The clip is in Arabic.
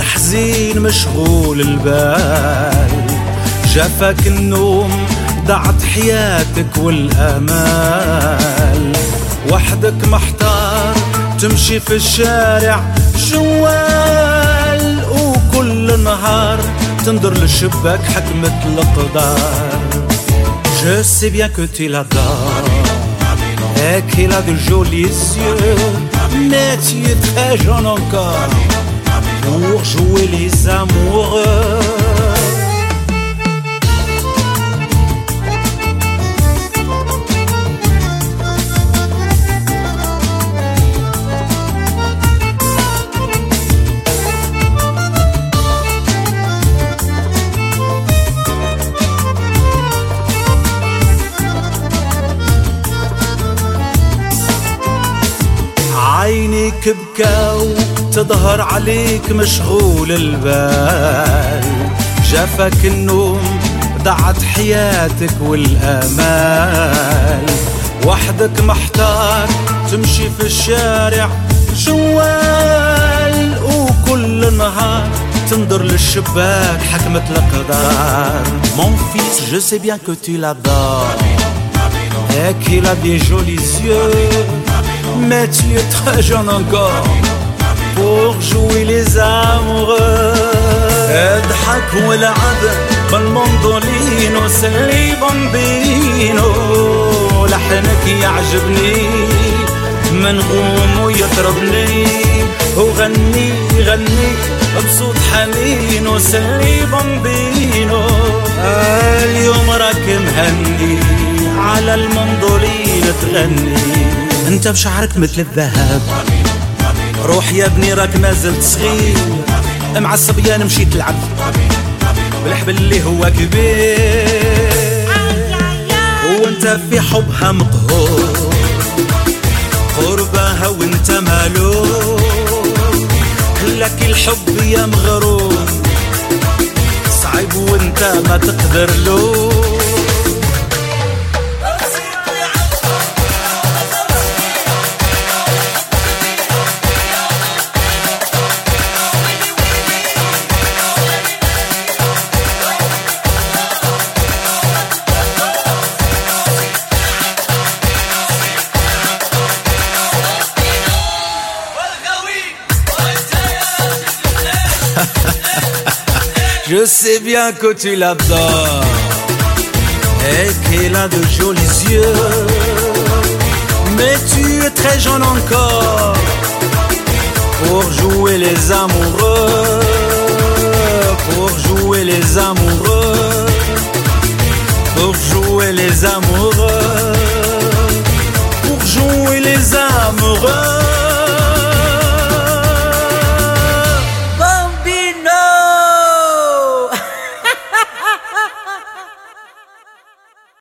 حزين مشغول البال. جافك النوم ضاعت حياتك والآمال. وحدك محتار تمشي في الشارع جوال. وكل نهار تنظر للشباك حكمة القدار. Je sais bien que tu l'adores. Et qu'il a de jolis yeux. Mais tu es très jeune encore. Pour jouer les amoureux عينيك بكاو تظهر عليك مشغول البال. جافك النوم ضاعت حياتك والآمال. وحدك محتار تمشي في الشارع جوال. وكل نهار تنظر للشباك حكمة القدر Mon fils, je sais bien que tu l'adores. Et qu'il a des jolis yeux. Mais tu es très jeune encore. Pour jouer les amoureux. اضحك ولعب بالمندولينو سلي Bambino لحنك يعجبني منغوم ويطربني وغني غني بصوت حنين وسلي Bambino اليوم راك مهني على المندولين تغني انت بشعرك مثل الذهب روح يا ابني راك ما زلت صغير. مع الصبيان مشيت تلعب. بالحبل اللي هو كبير. وانت في حبها مقهور. قربها وانت مالو لك الحب يا مغروم صعيب وانت ما تقدر له Je sais bien que tu l'adores et qu'elle a de jolis yeux. Mais tu es très jeune encore pour jouer les amoureux, pour jouer les amoureux, pour jouer les amoureux, pour jouer les amoureux.